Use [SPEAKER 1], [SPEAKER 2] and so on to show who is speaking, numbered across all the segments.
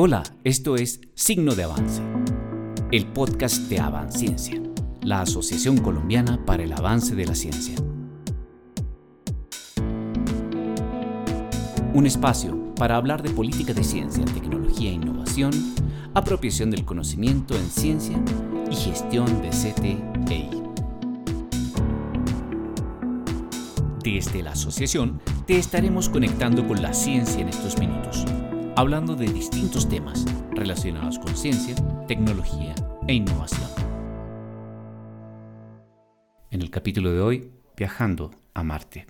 [SPEAKER 1] Hola, esto es Signo de Avance, el podcast de Avanciencia, la Asociación Colombiana para el Avance de la Ciencia. Un espacio para hablar de política de ciencia, tecnología e innovación, apropiación del conocimiento en ciencia y gestión de CTEI. Desde la asociación te estaremos conectando con la ciencia en estos minutos hablando de distintos temas relacionados con ciencia, tecnología e innovación. En el capítulo de hoy, viajando a Marte.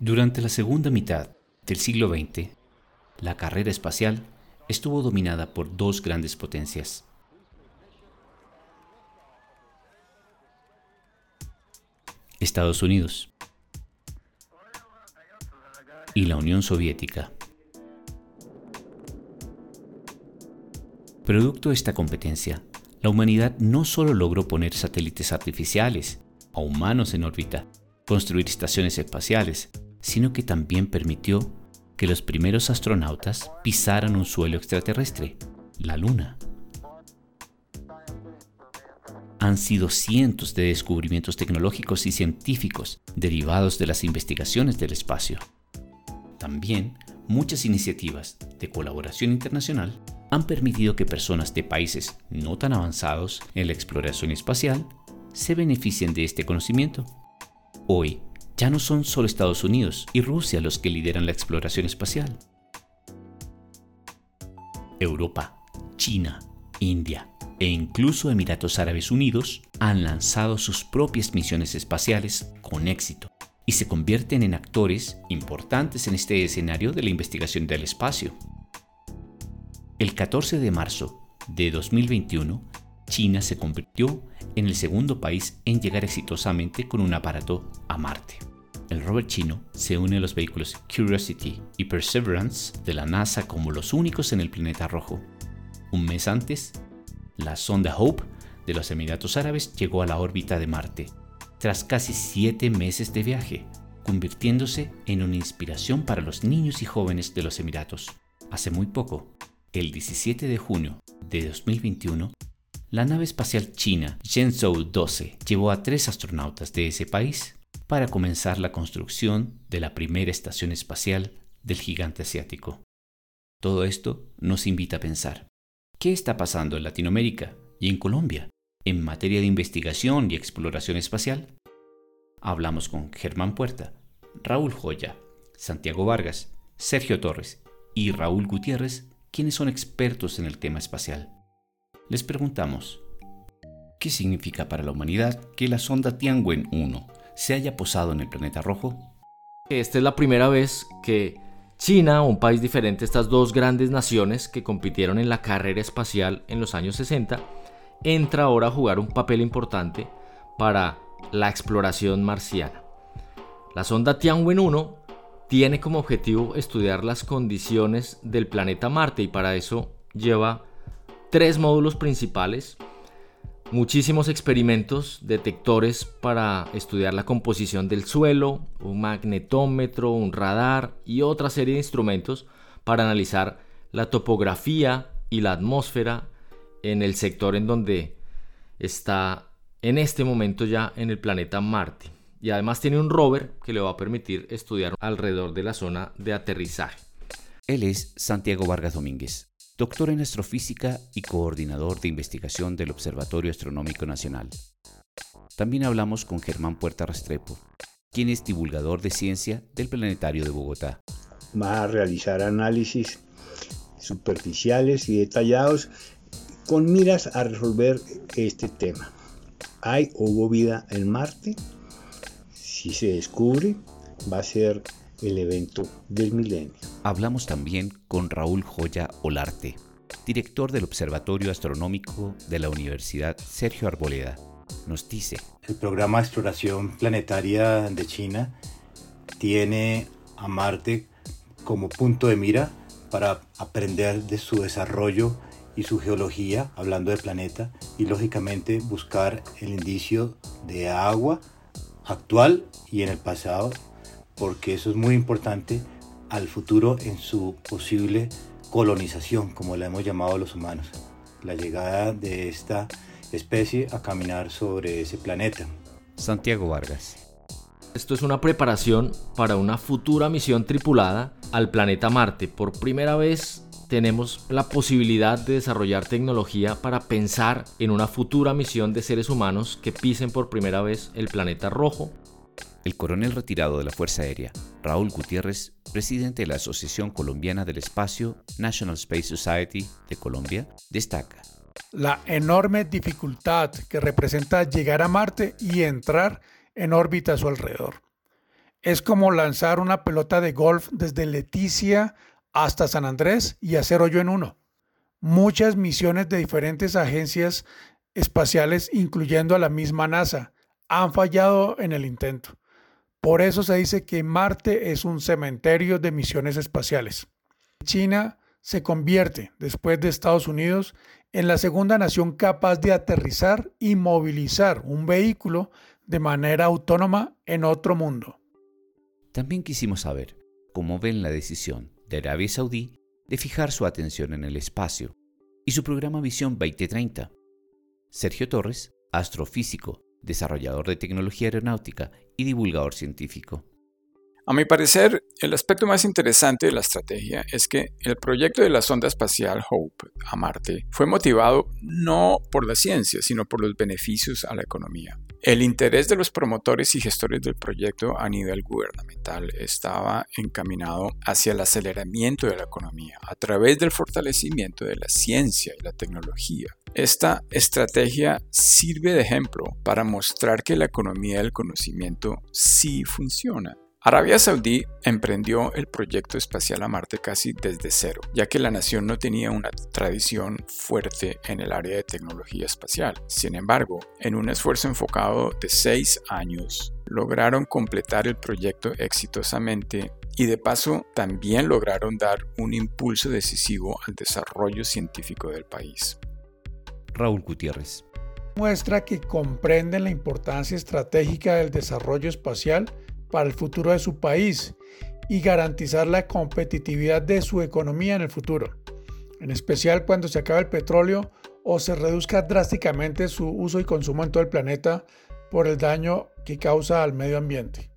[SPEAKER 1] Durante la segunda mitad del siglo XX, la carrera espacial estuvo dominada por dos grandes potencias. Estados Unidos y la Unión Soviética. Producto de esta competencia, la humanidad no solo logró poner satélites artificiales a humanos en órbita, construir estaciones espaciales, sino que también permitió que los primeros astronautas pisaran un suelo extraterrestre, la Luna. Han sido cientos de descubrimientos tecnológicos y científicos derivados de las investigaciones del espacio. También, muchas iniciativas de colaboración internacional han permitido que personas de países no tan avanzados en la exploración espacial se beneficien de este conocimiento. Hoy, ya no son solo Estados Unidos y Rusia los que lideran la exploración espacial. Europa, China, India e incluso Emiratos Árabes Unidos han lanzado sus propias misiones espaciales con éxito y se convierten en actores importantes en este escenario de la investigación del espacio. El 14 de marzo de 2021, China se convirtió en el segundo país en llegar exitosamente con un aparato a Marte. El rover chino se une a los vehículos Curiosity y Perseverance de la NASA como los únicos en el planeta rojo. Un mes antes, la sonda Hope de los Emiratos Árabes llegó a la órbita de Marte tras casi siete meses de viaje, convirtiéndose en una inspiración para los niños y jóvenes de los Emiratos. Hace muy poco, el 17 de junio de 2021, la nave espacial china Shenzhou 12 llevó a tres astronautas de ese país para comenzar la construcción de la primera estación espacial del gigante asiático. Todo esto nos invita a pensar, ¿qué está pasando en Latinoamérica y en Colombia en materia de investigación y exploración espacial, hablamos con Germán Puerta, Raúl Joya, Santiago Vargas, Sergio Torres y Raúl Gutiérrez, quienes son expertos en el tema espacial. Les preguntamos, ¿qué significa para la humanidad que la sonda Tianwen 1 se haya posado en el planeta rojo?
[SPEAKER 2] Esta es la primera vez que China, un país diferente, estas dos grandes naciones que compitieron en la carrera espacial en los años 60, entra ahora a jugar un papel importante para la exploración marciana. La sonda Tianwen 1 tiene como objetivo estudiar las condiciones del planeta Marte y para eso lleva tres módulos principales, muchísimos experimentos, detectores para estudiar la composición del suelo, un magnetómetro, un radar y otra serie de instrumentos para analizar la topografía y la atmósfera en el sector en donde está en este momento ya en el planeta Marte. Y además tiene un rover que le va a permitir estudiar alrededor de la zona de aterrizaje.
[SPEAKER 1] Él es Santiago Vargas Domínguez, doctor en astrofísica y coordinador de investigación del Observatorio Astronómico Nacional. También hablamos con Germán Puerta Restrepo, quien es divulgador de ciencia del Planetario de Bogotá.
[SPEAKER 3] Va a realizar análisis superficiales y detallados con miras a resolver este tema. ¿Hay o hubo vida en Marte? Si se descubre, va a ser el evento del milenio.
[SPEAKER 1] Hablamos también con Raúl Joya Olarte, director del Observatorio Astronómico de la Universidad Sergio Arboleda. Nos dice,
[SPEAKER 4] el programa de exploración planetaria de China tiene a Marte como punto de mira para aprender de su desarrollo y su geología, hablando del planeta, y lógicamente buscar el indicio de agua actual y en el pasado, porque eso es muy importante al futuro en su posible colonización, como la hemos llamado los humanos, la llegada de esta especie a caminar sobre ese planeta.
[SPEAKER 1] Santiago Vargas.
[SPEAKER 2] Esto es una preparación para una futura misión tripulada al planeta Marte. Por primera vez tenemos la posibilidad de desarrollar tecnología para pensar en una futura misión de seres humanos que pisen por primera vez el planeta rojo.
[SPEAKER 1] El coronel retirado de la Fuerza Aérea, Raúl Gutiérrez, presidente de la Asociación Colombiana del Espacio, National Space Society de Colombia, destaca.
[SPEAKER 5] La enorme dificultad que representa llegar a Marte y entrar en órbita a su alrededor. Es como lanzar una pelota de golf desde Leticia hasta San Andrés y hacer hoyo en uno. Muchas misiones de diferentes agencias espaciales, incluyendo a la misma NASA, han fallado en el intento. Por eso se dice que Marte es un cementerio de misiones espaciales. China se convierte, después de Estados Unidos, en la segunda nación capaz de aterrizar y movilizar un vehículo de manera autónoma en otro mundo.
[SPEAKER 1] También quisimos saber cómo ven la decisión de Arabia Saudí de fijar su atención en el espacio y su programa Visión 2030. Sergio Torres, astrofísico, desarrollador de tecnología aeronáutica y divulgador científico.
[SPEAKER 6] A mi parecer, el aspecto más interesante de la estrategia es que el proyecto de la sonda espacial Hope a Marte fue motivado no por la ciencia, sino por los beneficios a la economía. El interés de los promotores y gestores del proyecto a nivel gubernamental estaba encaminado hacia el aceleramiento de la economía a través del fortalecimiento de la ciencia y la tecnología. Esta estrategia sirve de ejemplo para mostrar que la economía del conocimiento sí funciona Arabia Saudí emprendió el proyecto espacial a Marte casi desde cero, ya que la nación no tenía una tradición fuerte en el área de tecnología espacial. Sin embargo, en un esfuerzo enfocado de seis años, lograron completar el proyecto exitosamente y de paso también lograron dar un impulso decisivo al desarrollo científico del país.
[SPEAKER 1] Raúl Gutiérrez
[SPEAKER 5] muestra que comprenden la importancia estratégica del desarrollo espacial para el futuro de su país y garantizar la competitividad de su economía en el futuro, en especial cuando se acabe el petróleo o se reduzca drásticamente su uso y consumo en todo el planeta por el daño que causa al medio ambiente.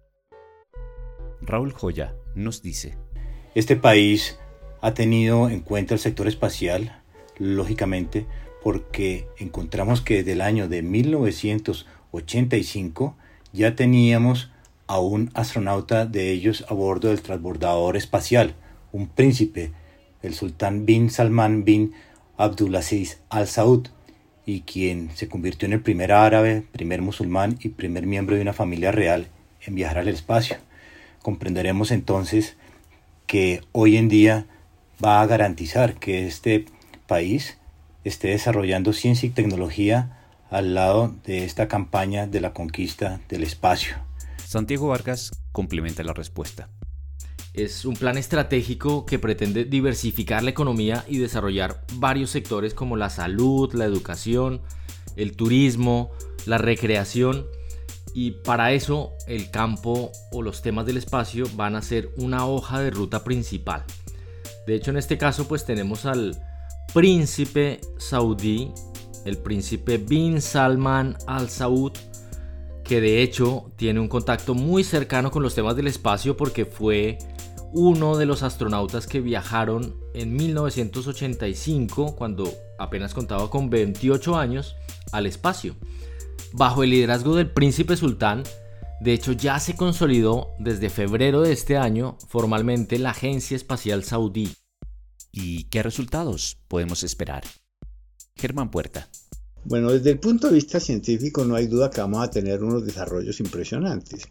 [SPEAKER 1] Raúl Joya nos dice,
[SPEAKER 4] este país ha tenido en cuenta el sector espacial, lógicamente, porque encontramos que desde el año de 1985 ya teníamos a un astronauta de ellos a bordo del transbordador espacial, un príncipe, el sultán bin Salman bin Abdulaziz al Saud, y quien se convirtió en el primer árabe, primer musulmán y primer miembro de una familia real en viajar al espacio. Comprenderemos entonces que hoy en día va a garantizar que este país esté desarrollando ciencia y tecnología al lado de esta campaña de la conquista del espacio.
[SPEAKER 1] Santiago Vargas complementa la respuesta.
[SPEAKER 2] Es un plan estratégico que pretende diversificar la economía y desarrollar varios sectores como la salud, la educación, el turismo, la recreación y para eso el campo o los temas del espacio van a ser una hoja de ruta principal. De hecho en este caso pues tenemos al príncipe saudí, el príncipe bin Salman al Saud, que de hecho tiene un contacto muy cercano con los temas del espacio porque fue uno de los astronautas que viajaron en 1985, cuando apenas contaba con 28 años, al espacio. Bajo el liderazgo del príncipe sultán, de hecho ya se consolidó desde febrero de este año formalmente la Agencia Espacial Saudí.
[SPEAKER 1] ¿Y qué resultados podemos esperar? Germán Puerta.
[SPEAKER 3] Bueno, desde el punto de vista científico no hay duda que vamos a tener unos desarrollos impresionantes,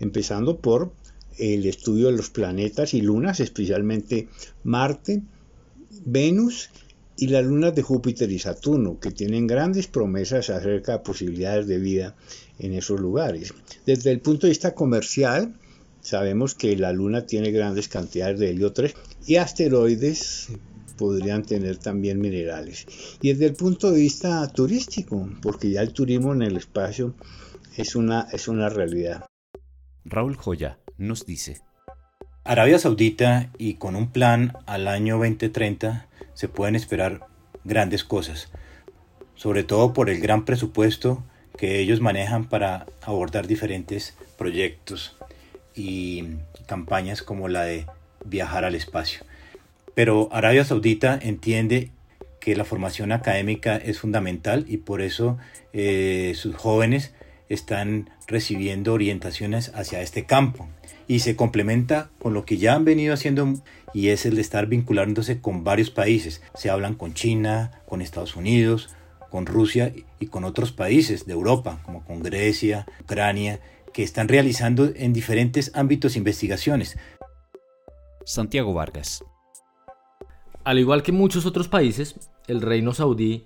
[SPEAKER 3] empezando por el estudio de los planetas y lunas, especialmente Marte, Venus y las lunas de Júpiter y Saturno, que tienen grandes promesas acerca de posibilidades de vida en esos lugares. Desde el punto de vista comercial, sabemos que la Luna tiene grandes cantidades de helio 3 y asteroides podrían tener también minerales. Y desde el punto de vista turístico, porque ya el turismo en el espacio es una, es una realidad.
[SPEAKER 1] Raúl Joya nos dice.
[SPEAKER 4] Arabia Saudita y con un plan al año 2030 se pueden esperar grandes cosas, sobre todo por el gran presupuesto que ellos manejan para abordar diferentes proyectos y campañas como la de viajar al espacio. Pero Arabia Saudita entiende que la formación académica es fundamental y por eso eh, sus jóvenes están recibiendo orientaciones hacia este campo y se complementa con lo que ya han venido haciendo y es el de estar vinculándose con varios países. Se hablan con China, con Estados Unidos, con Rusia y con otros países de Europa, como con Grecia, Ucrania, que están realizando en diferentes ámbitos investigaciones.
[SPEAKER 1] Santiago Vargas.
[SPEAKER 2] Al igual que muchos otros países, el reino saudí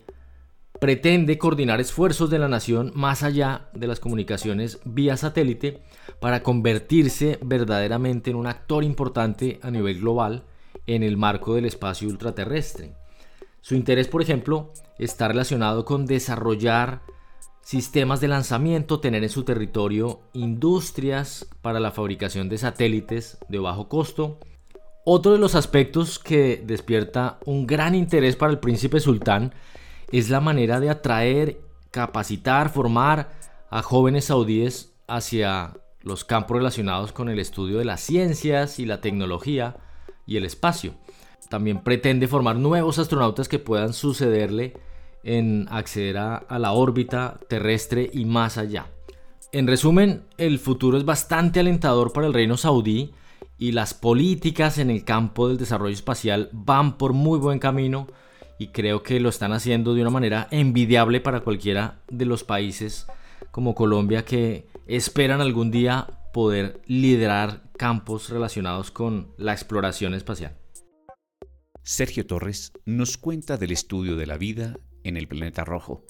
[SPEAKER 2] pretende coordinar esfuerzos de la nación más allá de las comunicaciones vía satélite para convertirse verdaderamente en un actor importante a nivel global en el marco del espacio ultraterrestre. Su interés, por ejemplo, está relacionado con desarrollar sistemas de lanzamiento, tener en su territorio industrias para la fabricación de satélites de bajo costo. Otro de los aspectos que despierta un gran interés para el príncipe sultán es la manera de atraer, capacitar, formar a jóvenes saudíes hacia los campos relacionados con el estudio de las ciencias y la tecnología y el espacio. También pretende formar nuevos astronautas que puedan sucederle en acceder a, la órbita terrestre y más allá. En resumen, el futuro es bastante alentador para el reino saudí y las políticas en el campo del desarrollo espacial van por muy buen camino y creo que lo están haciendo de una manera envidiable para cualquiera de los países como Colombia que esperan algún día poder liderar campos relacionados con la exploración espacial.
[SPEAKER 1] Sergio Torres nos cuenta del estudio de la vida en el planeta rojo.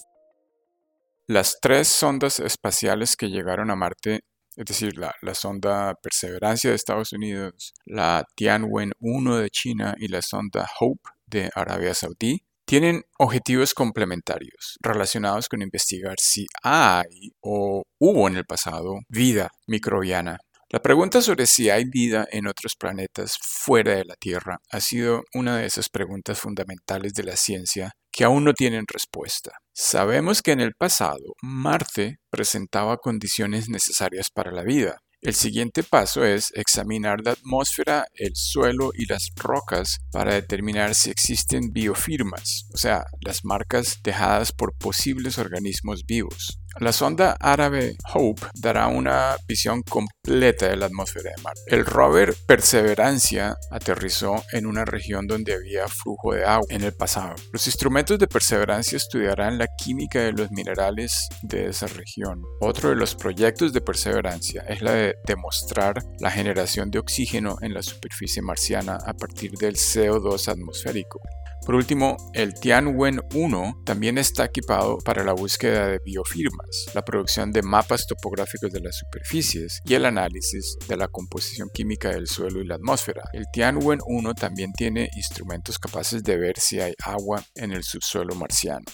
[SPEAKER 6] Las tres sondas espaciales que llegaron a Marte, es decir, la, sonda Perseverancia de Estados Unidos, la Tianwen-1 de China y la sonda Hope de Arabia Saudí tienen objetivos complementarios relacionados con investigar si hay o hubo en el pasado vida microbiana. La pregunta sobre si hay vida en otros planetas fuera de la Tierra ha sido una de esas preguntas fundamentales de la ciencia que aún no tienen respuesta. Sabemos que en el pasado Marte presentaba condiciones necesarias para la vida, el siguiente paso es examinar la atmósfera, el suelo y las rocas para determinar si existen biofirmas, o sea, las marcas dejadas por posibles organismos vivos. La sonda árabe Hope dará una visión completa de la atmósfera de Marte. El rover Perseverancia aterrizó en una región donde había flujo de agua en el pasado. Los instrumentos de Perseverancia estudiarán la química de los minerales de esa región. Otro de los proyectos de Perseverancia es la de demostrar la generación de oxígeno en la superficie marciana a partir del CO2 atmosférico. Por último, el Tianwen-1 también está equipado para la búsqueda de biofirmas, la producción de mapas topográficos de las superficies y el análisis de la composición química del suelo y la atmósfera. El Tianwen-1 también tiene instrumentos capaces de ver si hay agua en el subsuelo marciano.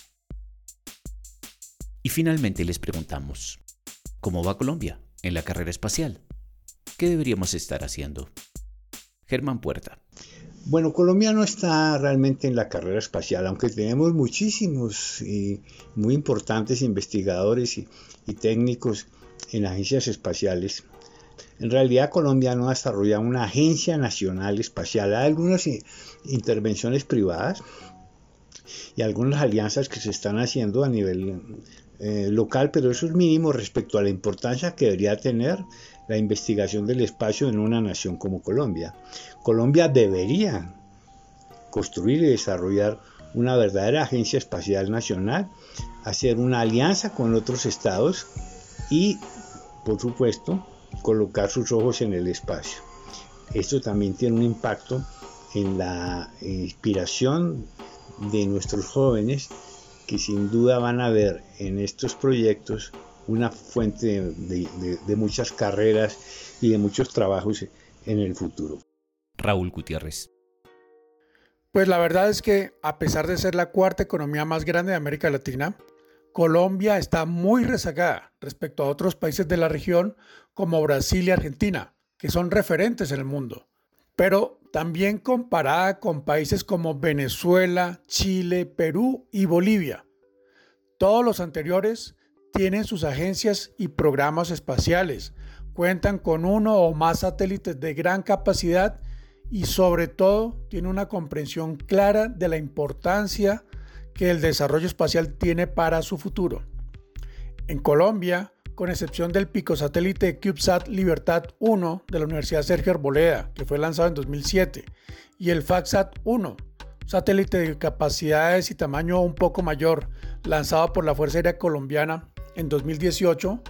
[SPEAKER 1] Y finalmente les preguntamos, ¿cómo va Colombia en la carrera espacial? ¿Qué deberíamos estar haciendo? Germán Puerta.
[SPEAKER 3] Bueno, Colombia no está realmente en la carrera espacial, aunque tenemos muchísimos y muy importantes investigadores y, técnicos en agencias espaciales. En realidad Colombia no ha desarrollado una agencia nacional espacial. Hay algunas intervenciones privadas y algunas alianzas que se están haciendo a nivel eh, local, pero eso es mínimo respecto a la importancia que debería tener la investigación del espacio en una nación como Colombia. Colombia debería construir y desarrollar una verdadera agencia espacial nacional, hacer una alianza con otros estados y, por supuesto, colocar sus ojos en el espacio. Esto también tiene un impacto en la inspiración de nuestros jóvenes que sin duda van a ver en estos proyectos una fuente de, muchas carreras y de muchos trabajos en el futuro.
[SPEAKER 1] Raúl Gutiérrez.
[SPEAKER 5] Pues la verdad es que a pesar de ser la cuarta economía más grande de América Latina, Colombia está muy rezagada respecto a otros países de la región como Brasil y Argentina, que son referentes en el mundo. pero también comparada con países como Venezuela, Chile, Perú y Bolivia. Todos los anteriores tienen sus agencias y programas espaciales, cuentan con uno o más satélites de gran capacidad y sobre todo tiene una comprensión clara de la importancia que el desarrollo espacial tiene para su futuro. En Colombia, con excepción del picosatélite CubeSat Libertad 1 de la Universidad Sergio Arboleda, que fue lanzado en 2007, y el FACSat 1, satélite de capacidades y tamaño un poco mayor, lanzado por la Fuerza Aérea Colombiana en 2018,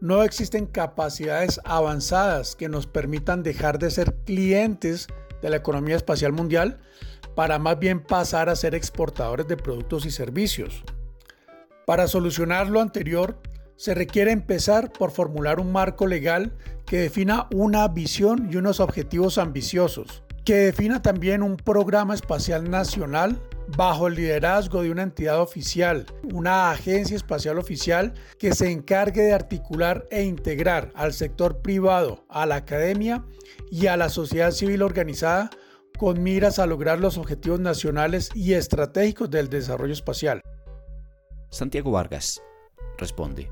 [SPEAKER 5] no existen capacidades avanzadas que nos permitan dejar de ser clientes de la economía espacial mundial para más bien pasar a ser exportadores de productos y servicios. Para solucionar lo anterior, se requiere empezar por formular un marco legal que defina una visión y unos objetivos ambiciosos, que defina también un programa espacial nacional bajo el liderazgo de una entidad oficial, una agencia espacial oficial que se encargue de articular e integrar al sector privado, a la academia y a la sociedad civil organizada con miras a lograr los objetivos nacionales y estratégicos del desarrollo espacial.
[SPEAKER 1] Santiago Vargas responde.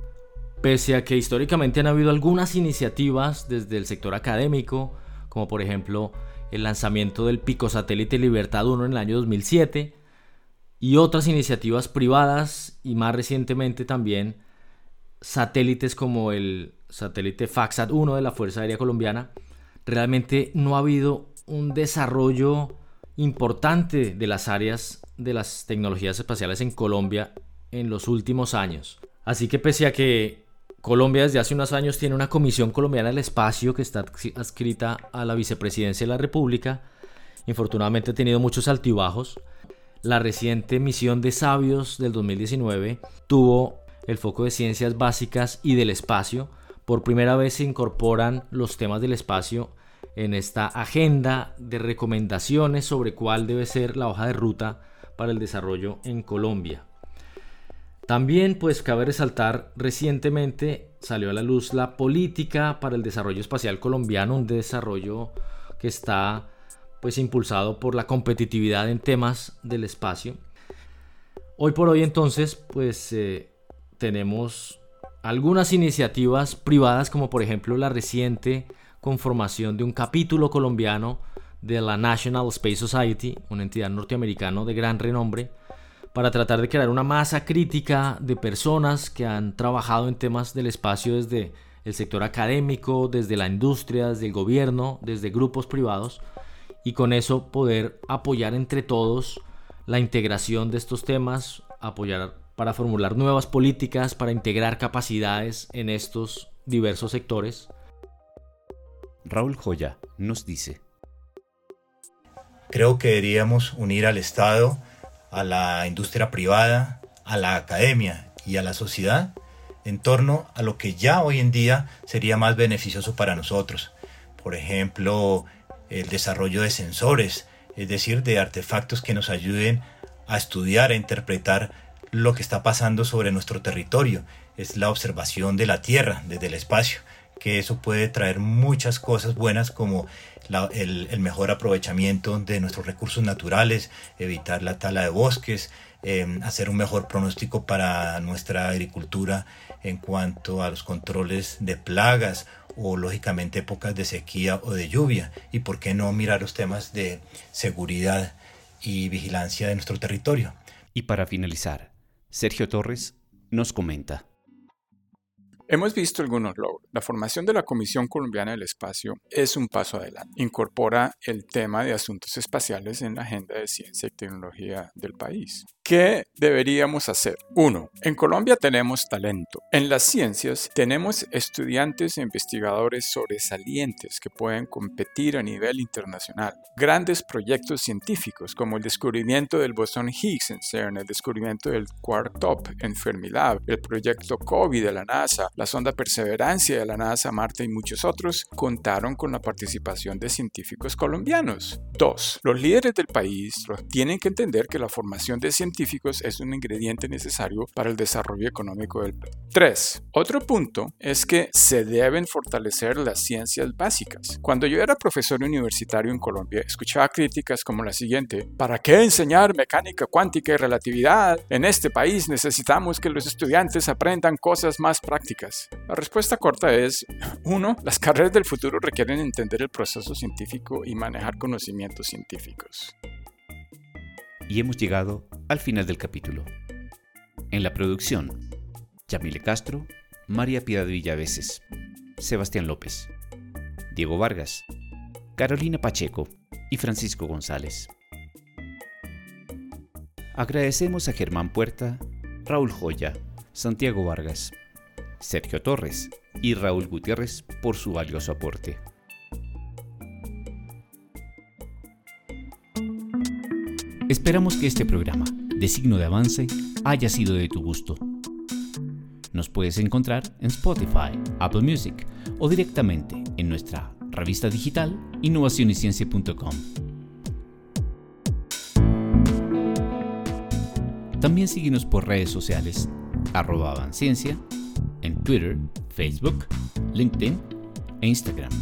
[SPEAKER 2] Pese a que históricamente han habido algunas iniciativas desde el sector académico, como por ejemplo el lanzamiento del Pico Satélite Libertad 1 en el año 2007, y otras iniciativas privadas y más recientemente también satélites como el satélite FAXAT 1 de la Fuerza Aérea Colombiana, realmente no ha habido un desarrollo importante de las áreas de las tecnologías espaciales en Colombia en los últimos años. Así que pese a que Colombia desde hace unos años tiene una Comisión Colombiana del Espacio que está adscrita a la Vicepresidencia de la República. Infortunadamente ha tenido muchos altibajos. La reciente misión de Sabios del 2019 tuvo el foco de ciencias básicas y del espacio. Por primera vez se incorporan los temas del espacio en esta agenda de recomendaciones sobre cuál debe ser la hoja de ruta para el desarrollo en Colombia. También pues cabe resaltar recientemente salió a la luz la política para el desarrollo espacial colombiano, un desarrollo que está pues impulsado por la competitividad en temas del espacio. Hoy por hoy entonces pues eh, tenemos algunas iniciativas privadas como por ejemplo la reciente conformación de un capítulo colombiano de la National Space Society, una entidad norteamericana de gran renombre, para tratar de crear una masa crítica de personas que han trabajado en temas del espacio desde el sector académico, desde la industria, desde el gobierno, desde grupos privados, y con eso poder apoyar entre todos la integración de estos temas, apoyar para formular nuevas políticas, para integrar capacidades en estos diversos sectores.
[SPEAKER 1] Raúl Joya nos dice.
[SPEAKER 4] Creo que deberíamos unir al Estado a la industria privada, a la academia y a la sociedad en torno a lo que ya hoy en día sería más beneficioso para nosotros. Por ejemplo, el desarrollo de sensores, es decir, de artefactos que nos ayuden a estudiar, a interpretar lo que está pasando sobre nuestro territorio. Es la observación de la Tierra desde el espacio, que eso puede traer muchas cosas buenas como el, mejor aprovechamiento de nuestros recursos naturales, evitar la tala de bosques, em, hacer un mejor pronóstico para nuestra agricultura en cuanto a los controles de plagas o lógicamente épocas de sequía o de lluvia y por qué no mirar los temas de seguridad y vigilancia de nuestro territorio.
[SPEAKER 1] Y para finalizar, Sergio Torres nos comenta.
[SPEAKER 6] Hemos visto algunos logros. La formación de la Comisión Colombiana del Espacio es un paso adelante. Incorpora el tema de asuntos espaciales en la agenda de ciencia y tecnología del país. ¿Qué deberíamos hacer? Uno, en Colombia tenemos talento. En las ciencias tenemos estudiantes e investigadores sobresalientes que pueden competir a nivel internacional. Grandes proyectos científicos como el descubrimiento del bosón Higgs en CERN, el descubrimiento del Quark Top en Fermilab, el proyecto COVID de la NASA, la sonda Perseverancia de la NASA, Marte y muchos otros contaron con la participación de científicos colombianos. Dos, los líderes del país tienen que entender que la formación de científicos es un ingrediente necesario para el desarrollo económico del país. 3. Otro punto es que se deben fortalecer las ciencias básicas. Cuando yo era profesor universitario en Colombia, escuchaba críticas como la siguiente, ¿para qué enseñar mecánica cuántica y relatividad? En este país necesitamos que los estudiantes aprendan cosas más prácticas. La respuesta corta es, 1. Las carreras del futuro requieren entender el proceso científico y manejar conocimientos científicos.
[SPEAKER 1] Y hemos llegado al final del capítulo. En la producción, Yamile Castro, María Piedad Villaveses, Sebastián López, Diego Vargas, Carolina Pacheco y Francisco González. Agradecemos a Germán Puerta, Raúl Joya, Santiago Vargas, Sergio Torres y Raúl Gutiérrez por su valioso aporte. Esperamos que este programa, de signo de avance, haya sido de tu gusto. Nos puedes encontrar en Spotify, Apple Music o directamente en nuestra revista digital innovacionyciencia.com. También síguenos por redes sociales, arroba avanciencia, en Twitter, Facebook, LinkedIn e Instagram.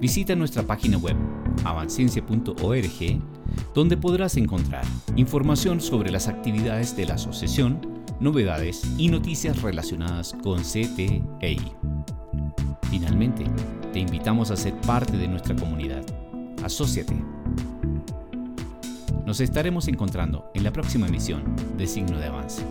[SPEAKER 1] Visita nuestra página web avanciencia.org donde podrás encontrar información sobre las actividades de la asociación, novedades y noticias relacionadas con CTEI. Finalmente, te invitamos a ser parte de nuestra comunidad. Asociate. Nos estaremos encontrando en la próxima emisión de Signo de Avance.